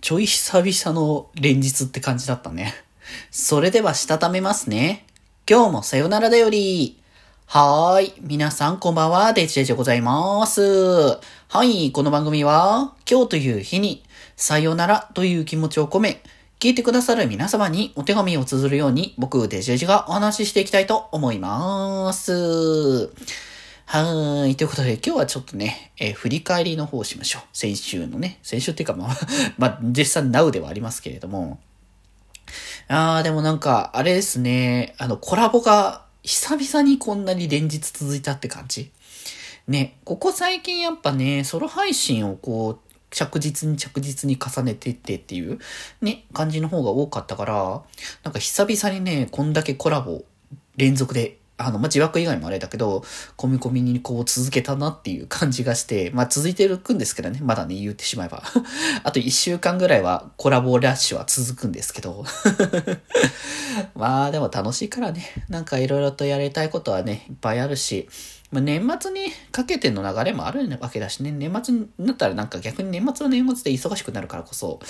ちょい久々の連日って感じだったね。それではしたためますね。今日もさよならだより。はーい。皆さんこんばんは。デジデジでございます。はい。この番組は、今日という日に、さよならという気持ちを込め、聞いてくださる皆様にお手紙を綴るように、僕、デジデジがお話ししていきたいと思います。はい。ということで、今日はちょっとね、えー振り返りの方をしましょう。先週のね。先週っていうか、まあ、まあ、実際 Now ではありますけれども。あー、でもなんか、あれですね。あの、コラボが、久々にこんなに連日続いたって感じ。ね、ここ最近やっぱね、ソロ配信をこう、着実に着実に重ねてってっていう、ね、感じの方が多かったから、なんか久々にね、こんだけコラボ連続で、あの、まあ、自枠以外もあれだけど、込み込みにこう続けたなっていう感じがして、まあ、続いてるくんですけどね、まだね、言ってしまえば。あと1週間ぐらいはコラボラッシュは続くんですけど。まあ、でも楽しいからね、なんかいろいろとやりたいことはね、いっぱいあるし、まあ、年末にかけての流れもあるわけだしね、年末になったらなんか逆に年末は年末で忙しくなるからこそ、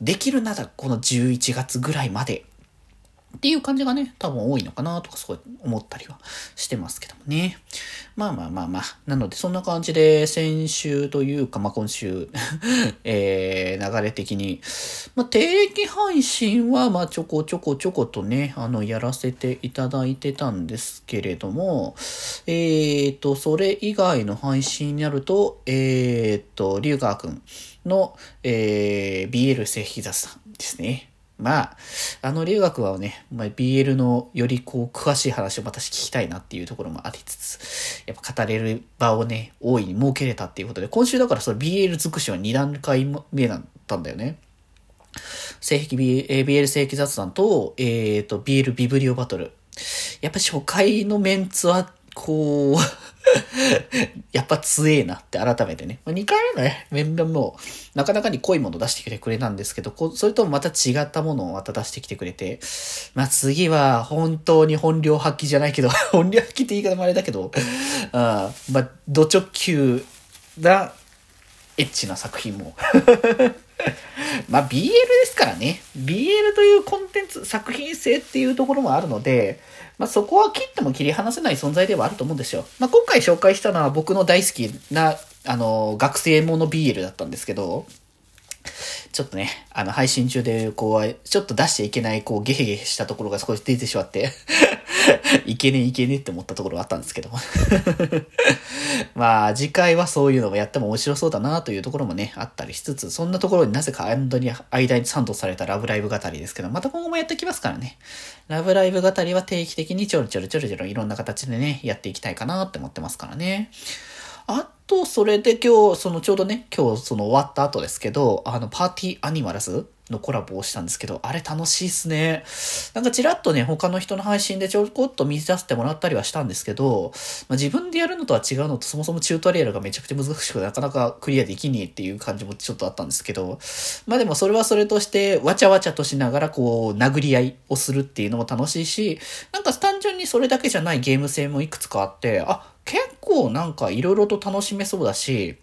できるならこの11月ぐらいまでっていう感じがね、多分多いのかなとかすごい思ったりはしてますけどもね。まあまあまあまあ。なのでそんな感じで先週というか、まあ今週、えー、流れ的に、まあ定期配信はまあちょこちょこちょことね、あの、やらせていただいてたんですけれども、えーと、それ以外の配信になると、えーと、龍川くんの、えー、BL 正規雑談ですね。まあ、あの留学はね、まあ、BL のよりこう詳しい話を私聞きたいなっていうところもありつつ、やっぱ語れる場をね、大いに設けれたっていうことで、今週だからその BL 尽くしは2段階目だったんだよね。正規 BL 正規雑談と、えっ、と、BL ビブリオバトル。やっぱ初回のメンツは、こう、やっぱ強えなって改めてね。まあ2回目のね、面々も、なかなかに濃いもの出してきてくれたんですけど、こそれともまた違ったものをまた出してきてくれて、まあ次は本当に本領発揮じゃないけど、本領発揮って言い方もあれだけど、あまあ、土直球なエッチな作品も。まあ BL ですからね。BL というコンテンツ、作品性っていうところもあるので、まあそこは切っても切り離せない存在ではあると思うんですよ。まあ今回紹介したのは僕の大好きな、あの、学生もの BL だったんですけど、ちょっとね、あの、配信中で、こう、ちょっと出しちゃいけない、こう、ゲヘゲヘしたところが少し出てしまって、いけねえいけねえって思ったところがあったんですけど。まあ、次回はそういうのをやっても面白そうだなというところもね、あったりしつつ、そんなところになぜか間に、間にサンドされたラブライブ語りですけど、また今後もやってきますからね。ラブライブ語りは定期的にちょろちょろちょろちょろいろんな形でね、やっていきたいかなって思ってますからね。あと、それで今日、そのちょうどね、今日その終わった後ですけど、あの、パーティーアニマルズのコラボをしたんですけど、あれ楽しいっすね。なんかちらっとね、他の人の配信でちょこっと見させてもらったりはしたんですけど、まあ、自分でやるのとは違うのと、そもそもチュートリアルがめちゃくちゃ難しくなかなかクリアできねえっていう感じもちょっとあったんですけど、まあでもそれはそれとして、わちゃわちゃとしながらこう、殴り合いをするっていうのも楽しいし、なんか単純にそれだけじゃないゲーム性もいくつかあって、あ、結構なんか色々と楽しめそうだし、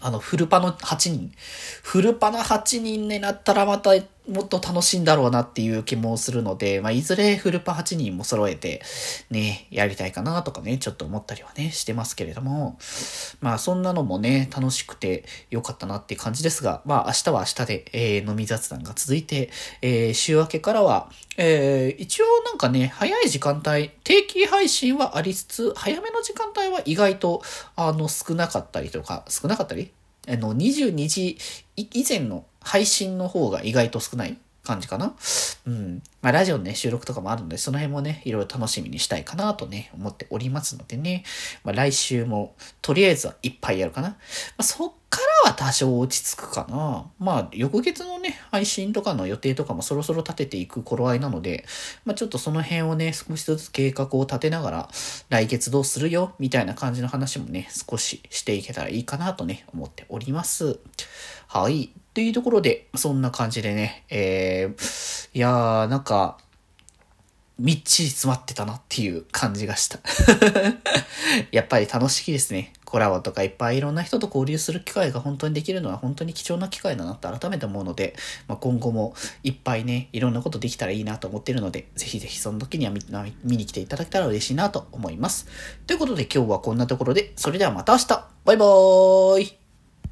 あの、フルパの8人。フルパの8人になったらまたもっと楽しいんだろうなっていう気もするので、まあ、いずれフルパ8人も揃えて、ね、やりたいかなとかね、ちょっと思ったりはね、してますけれども、まあ、そんなのもね、楽しくてよかったなっていう感じですが、まあ、明日は明日で、えー飲み雑談が続いて、えー週明けからは、えー一応なんかね、早い時間帯、定期配信はありつつ、早めの時間帯は意外と、あの、少なかったりとか、少なかったり？あの、22時以前の配信の方が意外と少ない感じかな。うん。まあ、ラジオのね、収録とかもあるので、その辺もね、いろいろ楽しみにしたいかなとね、思っておりますのでね。まあ、来週も、とりあえずはいっぱいやるかな。まあ、そっは多少落ち着くかな。まあ、翌月のね、配信とかの予定とかもそろそろ立てていく頃合いなので、まあ、ちょっとその辺をね、少しずつ計画を立てながら、来月どうするよ、みたいな感じの話もね、少ししていけたらいいかなとね、思っております。はい。というところで、そんな感じでね、えー、いやー、なんか、みっちり詰まってたなっていう感じがした。やっぱり楽しいですね。コラボとかいっぱいいろんな人と交流する機会が本当にできるのは本当に貴重な機会だなって改めて思うので、まあ、今後もいっぱいね、いろんなことできたらいいなと思ってるので、ぜひぜひその時には見見に来ていただけたら嬉しいなと思います。ということで今日はこんなところで、それではまた明日バイバーイ